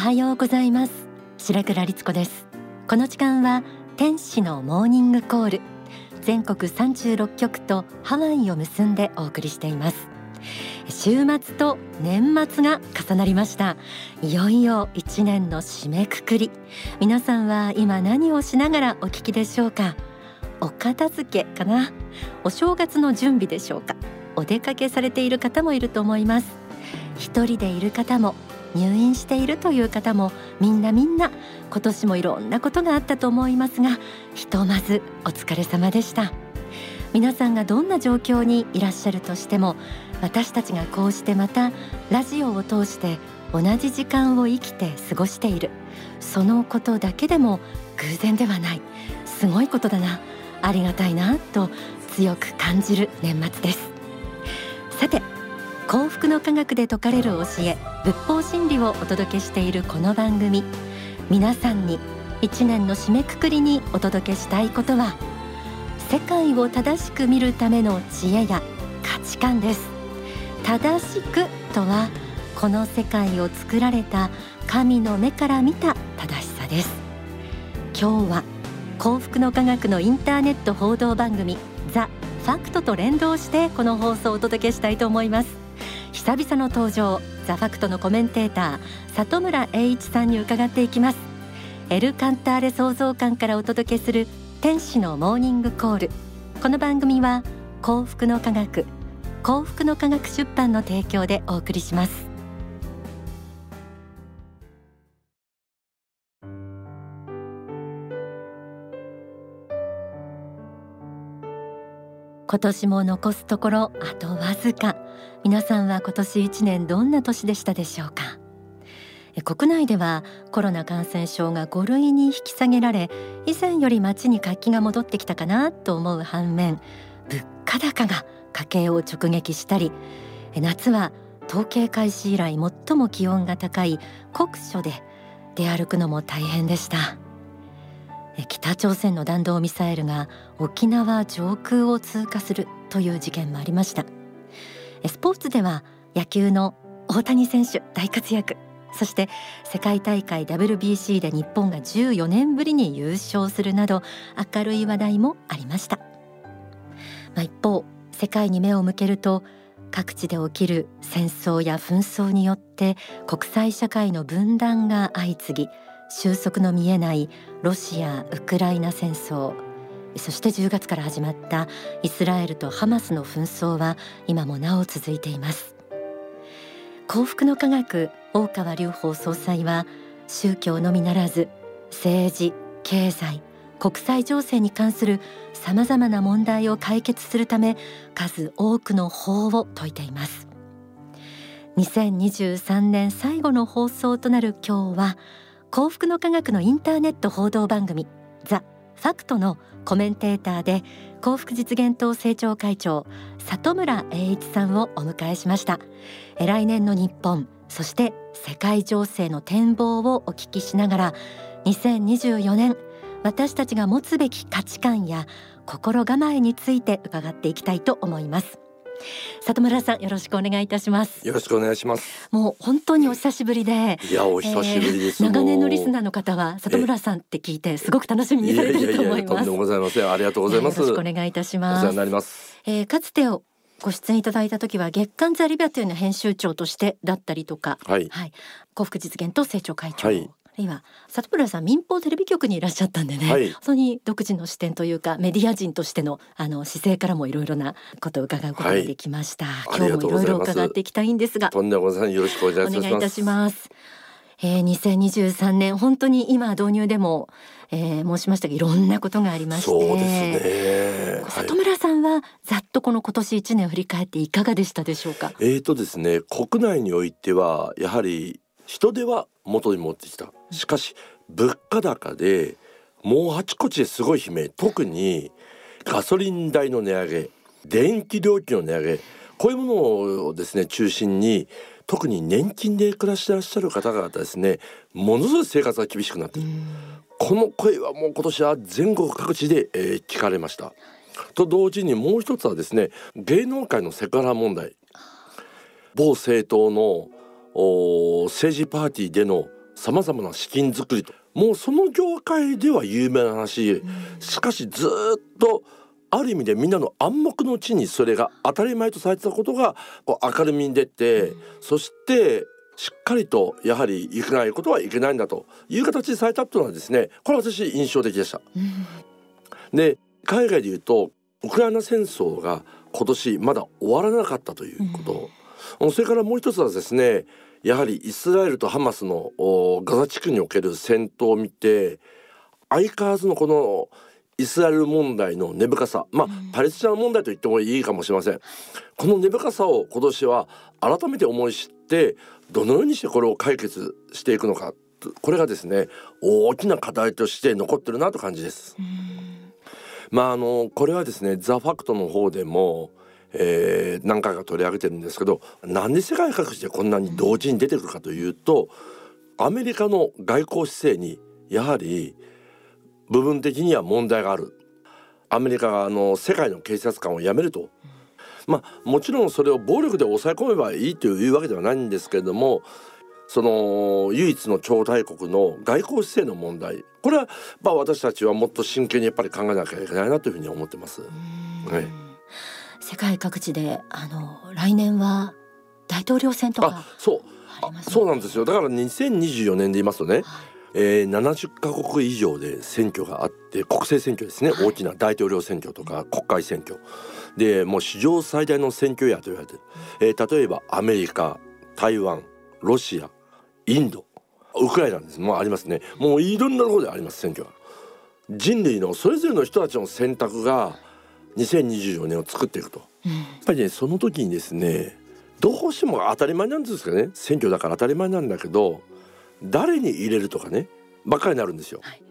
おはようございます。白倉律子です。この時間は天使のモーニングコール。全国36局とハワイを結んでお送りしています。週末と年末が重なりました。いよいよ一年の締めくくり。皆さんは今何をしながらお聞きでしょうか？お片付けかな？お正月の準備でしょうか？お出かけされている方もいると思います。一人でいる方も入院しているという方もみんなみんな今年もいろんなことがあったと思いますがひとまずお疲れ様でした。皆さんがどんな状況にいらっしゃるとしても私たちがこうしてまたラジオを通して同じ時間を生きて過ごしている。そのことだけでも偶然ではない。すごいことだな。ありがたいなと強く感じる年末です。さて幸福の科学で説かれる教え仏法真理をお届けしているこの番組。皆さんに一年の締めくくりにお届けしたいことは世界を正しく見るための知恵や価値観です。正しくとはこの世界を作られた神の目から見た正しさです。今日は幸福の科学のインターネット報道番組ザ・ファクトと連動してこの放送をお届けしたいと思います。久々の登場ザファクトのコメンテーター里村栄一さんに伺っていきます。エルカンターレ創造館からお届けする天使のモーニングコール。この番組は幸福の科学幸福の科学出版の提供でお送りします。今年も残すところあとわずか。皆さんは今年1年どんな年でしたでしょうか？国内ではコロナ感染症が5類に引き下げられ以前より街に活気が戻ってきたかなと思う反面物価高が家計を直撃したり夏は統計開始以来最も気温が高い酷暑で出歩くのも大変でした。北朝鮮の弾道ミサイルが沖縄上空を通過するという事件もありました。スポーツでは野球の大谷選手大活躍。そして世界大会 WBC で日本が14年ぶりに優勝するなど明るい話題もありました、まあ、一方世界に目を向けると各地で起きる戦争や紛争によって国際社会の分断が相次ぎ収束の見えないロシア・ウクライナ戦争。そして10月から始まったイスラエルとハマスの紛争は今もなお続いています。幸福の科学大川隆法総裁は宗教のみならず政治経済国際情勢に関するさまざまな問題を解決するため数多くの法を説いています。2023年最後の放送となる今日は幸福の科学のインターネット報道番組ザ・ファクトのコメンテーターで幸福実現党政調会長里村栄一さんをお迎えしました。来年の日本そして世界情勢の展望をお聞きしながら2024年私たちが持つべき価値観や心構えについて伺っていきたいと思います。里村さんよろしくお願いいたします。よろしくお願いします。もう本当にお久しぶりでいやお久しぶりです、えー、長年のリスナーの方は里村さんって聞いてすごく楽しみにされてると思います。ございますありがとうございます。よろしくお願いいたします。お世話になります、えー、かつてご出演いただいた時は月刊ザリビアというの編集長としてだったりとか、はい、はい、幸福実現と政調会長、はい今里村さん民放テレビ局にいらっしゃったんでね、はい、そに独自の視点というかメディア人としてのあの姿勢からもいろいろなことを伺うことができました、はい、今日もいろいろ伺っていきたいんですが。とんでもございません。よろしくお願いいたします。えー、2023年本当に今導入でも、えー、申しましたがいろんなことがありまして。そうですね。里村さんはざっとこの今年1年振り返ってい。かがでしたでしょうかえーとですね国内においてはやはり人手は元に持ってきた。しかし物価高でもうあちこちですごい悲鳴。特にガソリン代の値上げ電気料金の値上げ。こういうものをですね中心に特に年金で暮らしてらっしゃる方々ですねものすごい生活が厳しくなっている。この声はもう今年は全国各地で、えー、聞かれました。と同時にもう一つはですね芸能界のセクハラ問題。某政党の政治パーティーでのさまざまな資金作りと。もうその業界では有名な話。しかしずっとある意味でみんなの暗黙のうちにそれが当たり前とされてたことがこう明るみに出て、そしてしっかりとやはりいけないことはいけないんだと。いう形でされたというのはですねこれは私印象的でした。で海外で言うとウクライナ戦争が今年まだ終わらなかったということ、うん、それからもう一つはですねやはりイスラエルとハマスのガザ地区における戦闘を見て相変わらずのこのイスラエル問題の根深さまあ、パレスチナ問題と言ってもいいかもしれません。この根深さを今年は改めて思い知ってどのようにしてこれを解決していくのかこれがですね大きな課題として残ってるなと感じです。まああのこれはですねザ・ファクトの方でもえー、何回か取り上げてるんですけどなんで世界各地でこんなに同時に出てくるかというとアメリカの外交姿勢にやはり部分的には問題がある。アメリカがあの世界の警察官を辞めると、まあもちろんそれを暴力で抑え込めばいいというわけではないんですけれどもその唯一の超大国の外交姿勢の問題。これはまあ私たちはもっと真剣にやっぱり考えなきゃいけないなというふうに思ってます。はい世界各地であの来年は大統領選とかそう。そうなんですよ。だから2024年で言いますとね、はい。えー、70カ国以上で選挙があって国政選挙ですね、はい、大きな大統領選挙とか国会選挙。でもう史上最大の選挙やと言われてる、えー、例えばアメリカ台湾ロシアインドウクライナです。もうありますね。もういろんなところであります選挙が。人類のそれぞれの人たちの選択が2024年を作っていくと、うん、やっぱりねその時にですねどうしても当たり前なんですけどね。選挙だから当たり前なんだけど誰に入れるとかねばっかりになるんですよ、はい、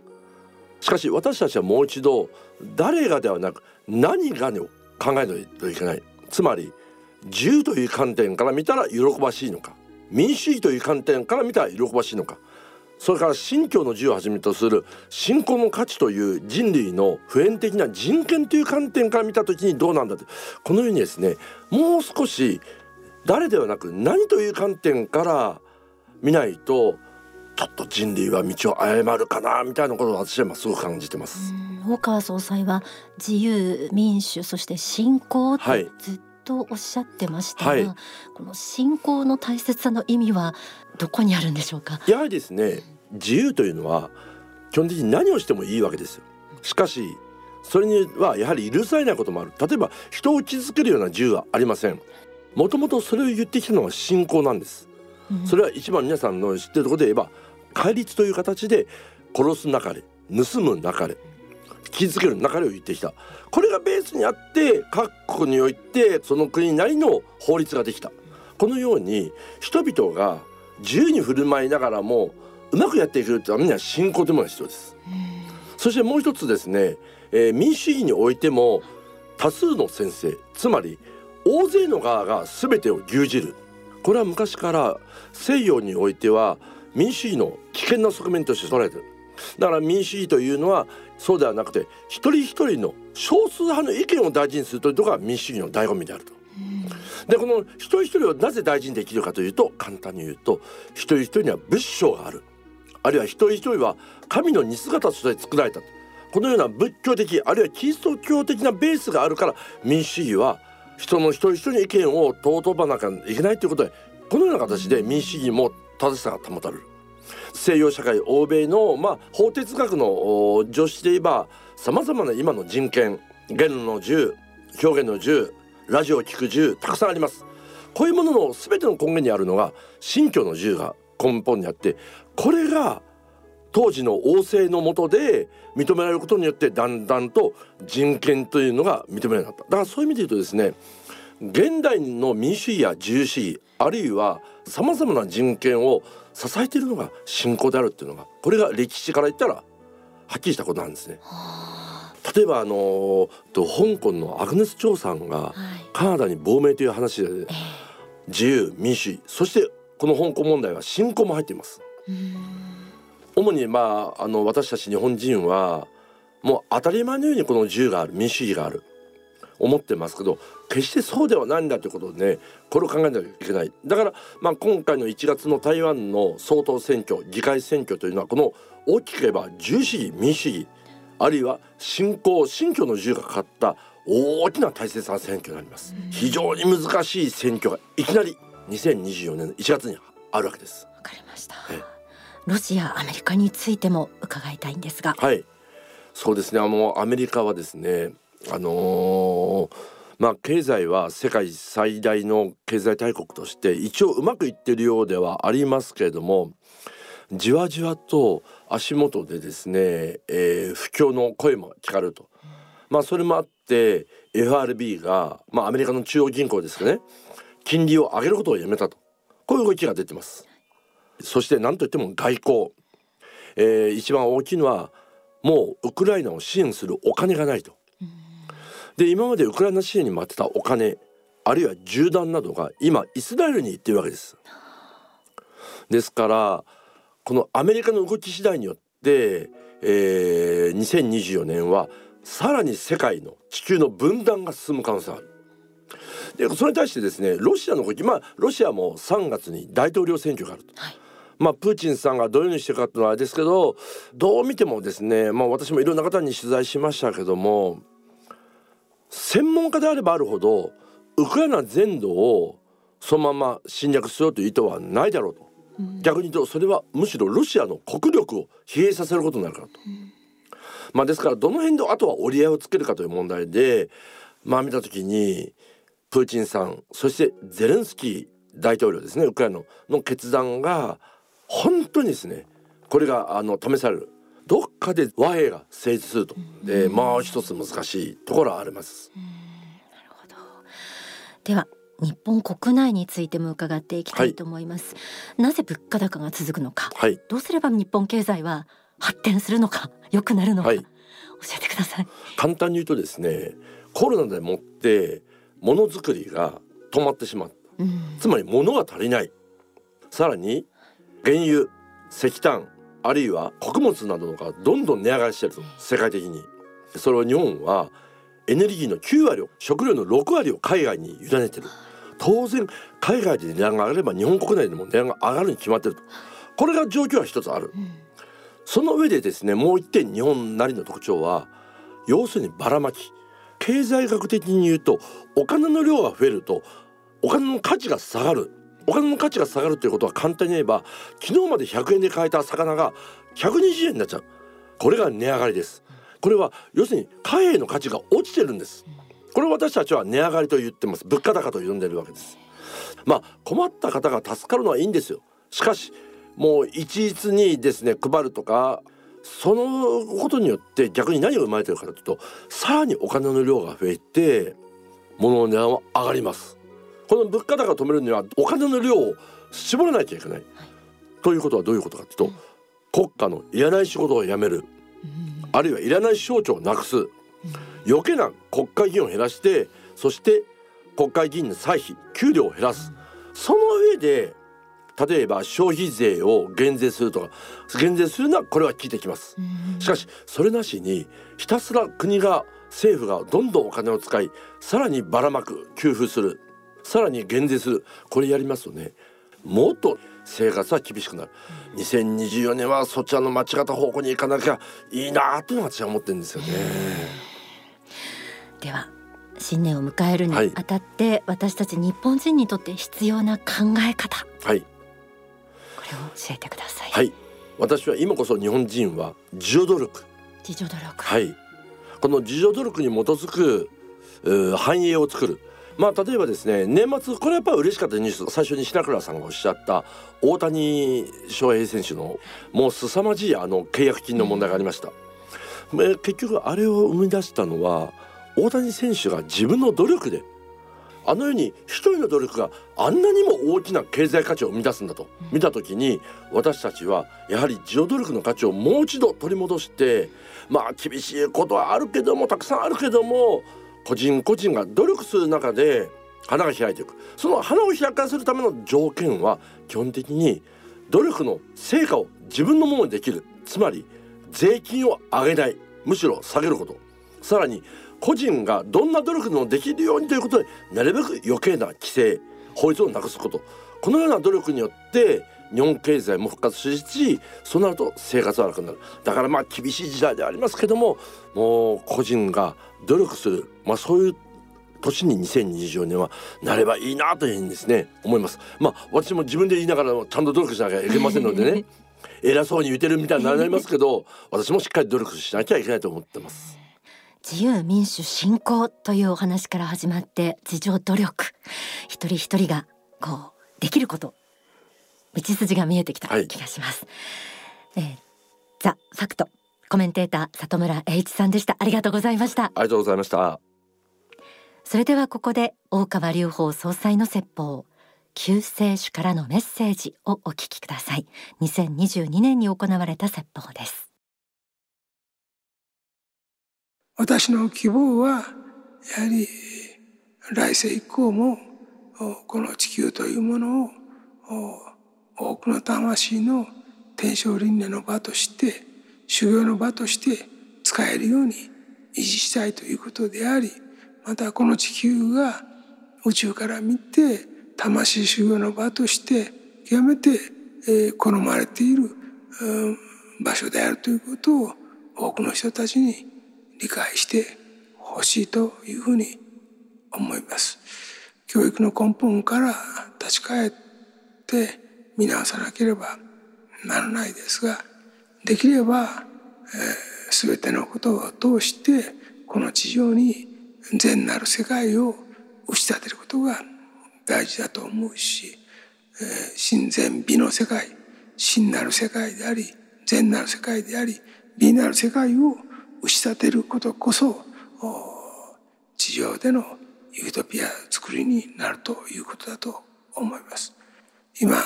しかし私たちはもう一度誰がではなく何がを考えないといけない。つまり自由という観点から見たら喜ばしいのか民主主義という観点から見たら喜ばしいのかそれから信教の自由をはじめとする信仰の価値という人類の普遍的な人権という観点から見た時にどうなんだとこのようにですねもう少し誰ではなく何という観点から見ないとちょっと人類は道を誤るかなみたいなことを私はすごく感じてます。大川総裁は自由民主そして信仰とずっとおっしゃってましたが、はい、この信仰の大切さの意味はどこにあるんでしょうか？やはりですね自由というのは基本的に何をしてもいいわけですよ。しかしそれにはやはり許されないこともある。例えば人を傷つけるような自由はありません。もともとそれを言ってきたのは信仰なんです、うん、それは一番皆さんの知ってるところで言えば戒律という形で殺すなかれ盗むなかれ傷つける中れを言ってきた。これがベースにあって各国においてその国なりの法律ができた。このように人々が自由に振る舞いながらもうまくやっていくためには信仰というものが必要です。そしてもう一つですね、えー、民主主義においても多数の先生つまり大勢の側が全てを牛耳る。これは昔から西洋においては民主主義の危険な側面として捉えてる。だから民主主義というのはそうではなくて一人一人の少数派の意見を大事にするというところが民主主義の醍醐味であると。でこの一人一人をなぜ大事にできるかというと簡単に言うと一人一人には仏性がある。あるいは一人一人は神の似姿として作られた。このような仏教的あるいはキリスト教的なベースがあるから民主主義は人の一人一人の意見を尊ばなきゃいけないということでこのような形で民主主義も正しさが保たれる西洋社会欧米の、まあ、法哲学の常識で言えばさまざまな今の人権言論の自由表現の自由ラジオを聞く自由たくさんありますこういうものの全ての根源にあるのが信教の自由が根本にあってこれが当時の王政の下で認められることによってだんだんと人権というのが認められなかっただからそういう意味で言うとですね現代の民主主義や自由主義あるいはさまざまな人権を支えているのが信仰であるっていうのがこれが歴史から言ったらはっきりしたことなんですね。例えばあのと香港のアグネス・チョウさんがカナダに亡命という話で、自由民主そしてこの香港問題は信仰も入っています。主にまああの私たち日本人はもう当たり前のようにこの自由がある民主主義がある思ってますけど決してそうではないんだということをねこれを考えなきゃいけない。だから、まあ、今回の1月の台湾の総統選挙議会選挙というのはこの大きく言えば自由主義民主主義あるいは信仰信教の自由がかかった大きな大切な選挙になります、非常に難しい選挙がいきなり2024年の1月にあるわけです。わかりました。ロシアアメリカについても伺いたいんですが。はい。そうですね。あのアメリカはですねあのー、まあ経済は世界最大の経済大国として一応うまくいってるようではありますけれどもじわじわと足元でですね、えー、不況の声も聞かれると、まあそれもあって FRB が、まあ、アメリカの中央銀行ですかね金利を上げることをやめたと。こういう動きが出てます。そして何といっても外交、えー、一番大きいのはもうウクライナを支援するお金がないと。で今までウクライナ支援に待ってたお金あるいは銃弾などが今イスラエルに行ってるわけです。ですからこのアメリカの動き次第によって、えー、2024年はさらに世界の地球の分断が進む可能性がある。でそれに対してですねロシアの動きまあロシアも3月に大統領選挙があると。はいまあ、プーチンさんがどういうふうにしてるかっていうのはあれですけどどう見てもですね、まあ、私もいろんな方に取材しましたけども専門家であればあるほどウクライナ全土をそのまま侵略しようという意図はないだろうと、うん、逆に言うとそれはむしろロシアの国力を疲弊させることになるからと。うん、まあ、ですからどの辺であとは折り合いをつけるかという問題でまあ見た時にプーチンさんそしてゼレンスキー大統領ですねウクライナの決断が本当にですねこれがあの試されるどっかで和平が成立すると、でまあ一つ難しいところはあります。なるほど。では日本国内についても伺っていきたいと思います、はい、なぜ物価高が続くのか、はい、どうすれば日本経済は発展するのか。良くなるのか、はい、教えてください。簡単に言うとですねコロナでもってものづくりが止まってしまった、うん、つまり物が足りない。さらに原油石炭あるいは穀物などがどんどん値上がりしてると世界的に。それを日本はエネルギーの9割を食料の6割を海外に委ねてる。当然海外で値段が上がれば日本国内でも値段が上がるに決まってると。これが状況は一つある、うん、その上でですねもう一点日本なりの特徴は要するにばらまき。経済学的に言うとお金の量が増えるとお金の価値が下がるお金の価値が下がるということは簡単に言えば昨日まで100円で買えた魚が120円になっちゃう。これが値上がりです。これは要するに貨幣の価値が落ちてるんです。これを私たちは値上がりと言ってます。物価高と呼んでるわけです。まあ困った方が助かるのはいいんですよ。しかしもう一律にですね配るとかそのことによって逆に何が生まれてるかというとさらにお金の量が増えて物の値段は上がります。この物価高を止めるにはお金の量を絞らなきゃいけない、はい、ということはどういうことかというと、うん、国家のいらない仕事をやめる、うん、あるいはいらない省庁をなくす、うん、余計な国会議員を減らしてそして国会議員の歳費給料を減らす、その上で例えば消費税を減税するとか減税するのはこれは効いてきます、しかしそれなしにひたすら国が政府がどんどんお金を使いさらにばらまく給付するさらに減税する。これやりますとねもっと生活は厳しくなる、うん、2024年はそちらの間違った方向に行かなきゃいいなというのが私は思ってるんですよね。では新年を迎えるにあたって、はい、私たち日本人にとって必要な考え方、はい、これを教えてください。はい、私は今こそ日本人は自助努力。自助努力。はい。この自助努力に基づく繁栄を作るまあ例えばですね年末これやっぱり嬉しかったニュース最初に白倉さんがおっしゃった大谷翔平選手のもう凄まじいあの契約金の問題がありました。結局あれを生み出したのは大谷選手が自分の努力であのように一人の努力があんなにも大きな経済価値を生み出すんだと見た時に私たちはやはり自助努力の価値をもう一度取り戻してまあ厳しいことはあるけどもたくさんあるけども個人個人が努力する中で花が開いていく。その花を開かせるための条件は基本的に努力の成果を自分のものにできる。つまり税金を上げない。むしろ下げること。さらに個人がどんな努力でもできるようにということでなるべく余計な規制法律をなくすこと。このような努力によって日本経済も復活しそうなると生活は楽になる。だからまあ厳しい時代でありますけどももう個人が努力する、まあ、そういう年に2024年はなればいいなというふうにですね思います。まあ私も自分で言いながらちゃんと努力しなきゃいけませんのでね 偉そうに言ってるみたいになりますけど私もしっかり努力しなきゃいけないと思ってます。自由民主信仰というお話から始まって自助努力。一人一人がこうできること道筋が見えてきた気がします、はい、えー、ザ・ファクト。コメンテーター里村栄一さんでした。ありがとうございました。ありがとうございました。それではここで大川隆法総裁の説法救世主からのメッセージをお聞きください。2022年に行われた説法です。私の希望はやはり来世以降もこの地球というものを多くの魂の天正輪廻の場として修行の場として使えるように維持したいということでありまたこの地球が宇宙から見て魂修行の場として極めて、え好まれている、うん、場所であるということを多くの人たちに理解してほしいというふうに思います。教育の根本から立ち返って見直さなければならないですができれば、えー、全てのことを通してこの地上に善なる世界を打ち立てることが大事だと思うし、えー、真善美の世界真なる世界であり善なる世界であり美なる世界を打ち立てることこそ地上でのユートピア作りになるということだと思います。今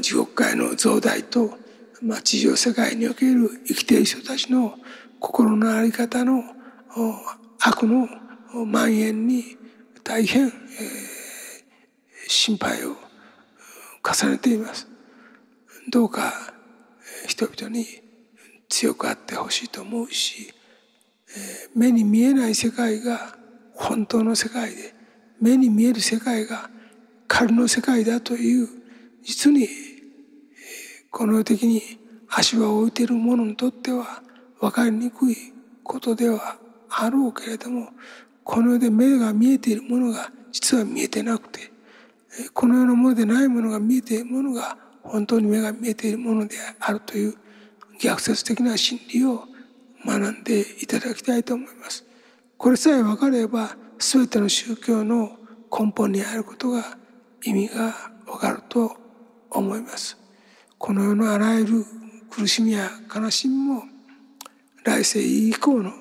地獄界の増大と、まあ、地上世界における生きている人たちの心の在り方の悪の蔓延に大変、えー、心配を重ねています。どうか人々に強くあってほしいと思うし、えー、目に見えない世界が本当の世界で目に見える世界が仮の世界だという実にこの世的に足場を置いている者にとっては分かりにくいことではあろうけれどもこの世で目が見えているものが実は見えてなくてこの世のものでないものが見えているものが本当に目が見えているものであるという逆説的な真理を学んでいただきたいと思います。これさえ分かれば全ての宗教の根本にあることが意味が分かると思います。この世のあらゆる苦しみや悲しみも来世以降の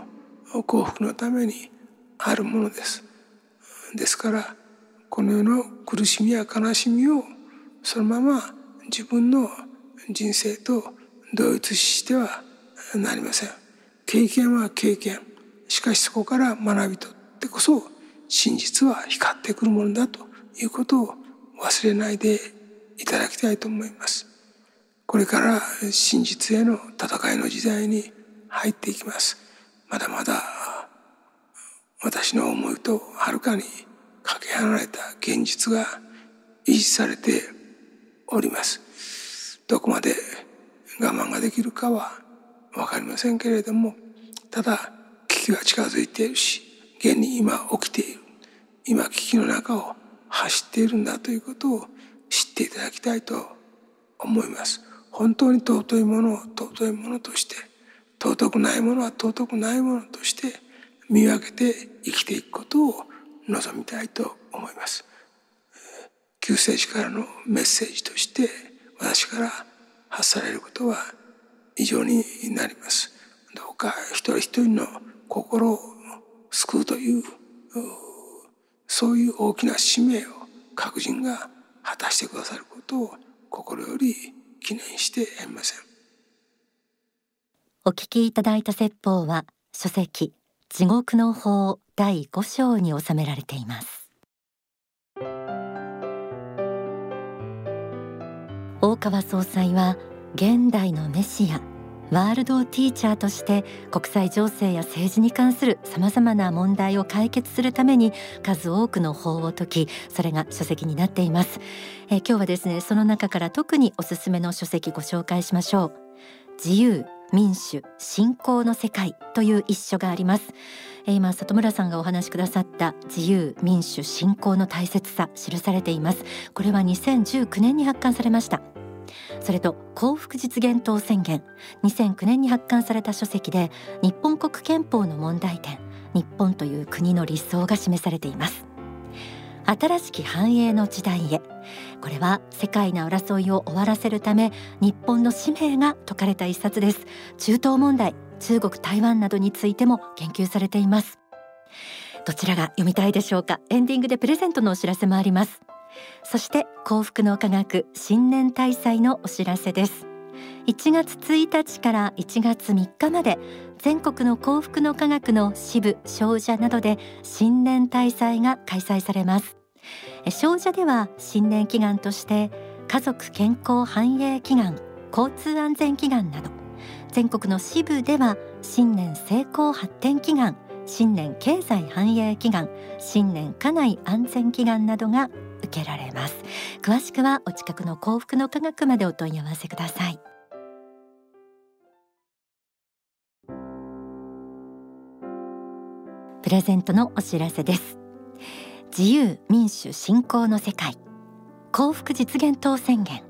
幸福のためにあるものです。ですからこの世の苦しみや悲しみをそのまま自分の人生と同一してはなりません。経験は経験。しかしそこから学び取ってこそ真実は光ってくるものだということを忘れないでいただきたいと思います。これから真実への戦いの時代に入っていきます。まだまだ私の思いとはるかにかけ離れた現実が維持されております。どこまで我慢ができるかはわかりませんけれども、ただ危機が近づいているし、現に今起きている。今危機の中を走っているんだということを知っていただきたいと思います。本当に尊いものを尊いものとして尊くないものは尊くないものとして見分けて生きていくことを望みたいと思います。救世主からのメッセージとして私から発されることは以上になります。どうか一人一人の心を救うというそういう大きな使命を各人が果たしてくださることを心より記念してやりませんお聞きいただいた説法は書籍地獄の法第5章に収められています。大川総裁は現代のメシアワールドティーチャーとして国際情勢や政治に関するさまざまな問題を解決するために数多くの法を解きそれが書籍になっています、えー、今日はですねその中から特におすすめの書籍ご紹介しましょう。自由民主信仰の世界という一書があります。今里村さんがお話しくださった自由民主信仰の大切さ記されています。これは2019年に発刊されました。それと幸福実現党宣言2009年に発刊された書籍で日本国憲法の問題点日本という国の理想が示されています。新しき繁栄の時代へこれは世界の争いを終わらせるため日本の使命が説かれた一冊です。中東問題中国台湾などについても研究されています。どちらが読みたいでしょうか？エンディングでプレゼントのお知らせもあります。そして幸福の科学新年大祭のお知らせです。1月1日から1月3日まで全国の幸福の科学の支部商社などで新年大祭が開催されます。商社では新年祈願として家族健康繁栄祈願交通安全祈願など全国の支部では新年成功発展祈願新年経済繁栄祈願新年家内安全祈願などが受けられます。詳しくはお近くの幸福の科学までお問い合わせください。プレゼントのお知らせです。自由民主信仰の世界。幸福実現党宣言。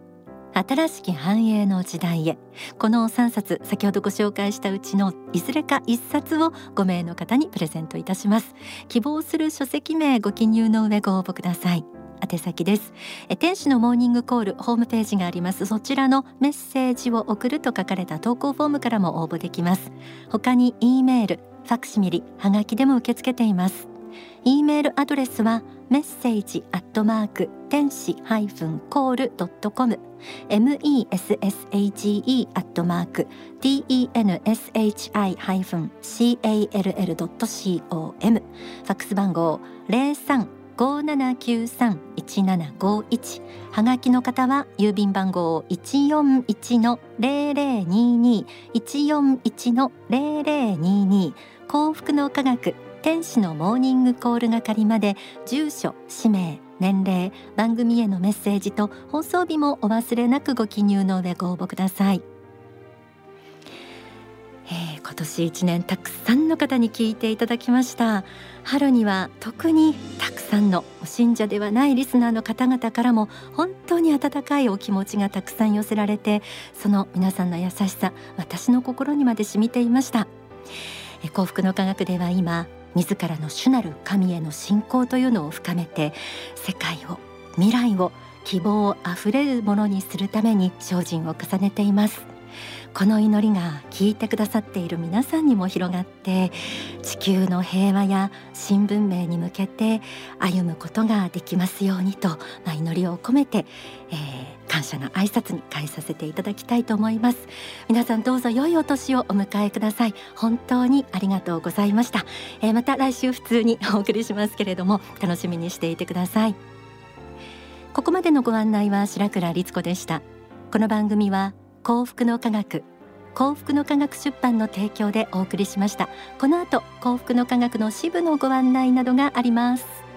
新しき繁栄の時代へ。この3冊先ほどご紹介したうちのいずれか1冊を5名の方にプレゼントいたします。希望する書籍名ご記入の上ご応募ください。宛先です。天使のモーニングコールホームページがあります。そちらのメッセージを送ると書かれた投稿フォームからも応募できます。他に E メールファクシミリはがきでも受け付けています。E メールアドレスはメッセージアットマーク天使ハイフンコールドットコム。message アットマーク tenshi ハイフン call ドット com ファックス番号零三。五七九三一七五一。はがきの方は郵便番号一四一の零零二二。一四一の零零二二。幸福の科学天使のモーニングコール係まで。住所氏名年齢番組へのメッセージと放送日もお忘れなくご記入の上ご応募ください、今年一年たくさんの方に聞いていただきました。春には特にたくさんの信者ではないリスナーの方々からも本当に温かいお気持ちがたくさん寄せられてその皆さんの優しさ私の心にまで染みていました。幸福の科学では今自らの主なる神への信仰というのを深めて世界を未来を希望あふれるものにするために精進を重ねています。この祈りが聞いてくださっている皆さんにも広がって地球の平和や新文明に向けて歩むことができますようにと、まあ、祈りを込めて、えー、感謝の挨拶に返させていただきたいと思います。皆さんどうぞ良いお年をお迎えください。本当にありがとうございました、えー、また来週普通にお送りしますけれども楽しみにしていてください。ここまでのご案内は白倉律子でした。この番組は幸福の科学幸福の科学出版の提供でお送りしました。この後幸福の科学の支部のご案内などがあります。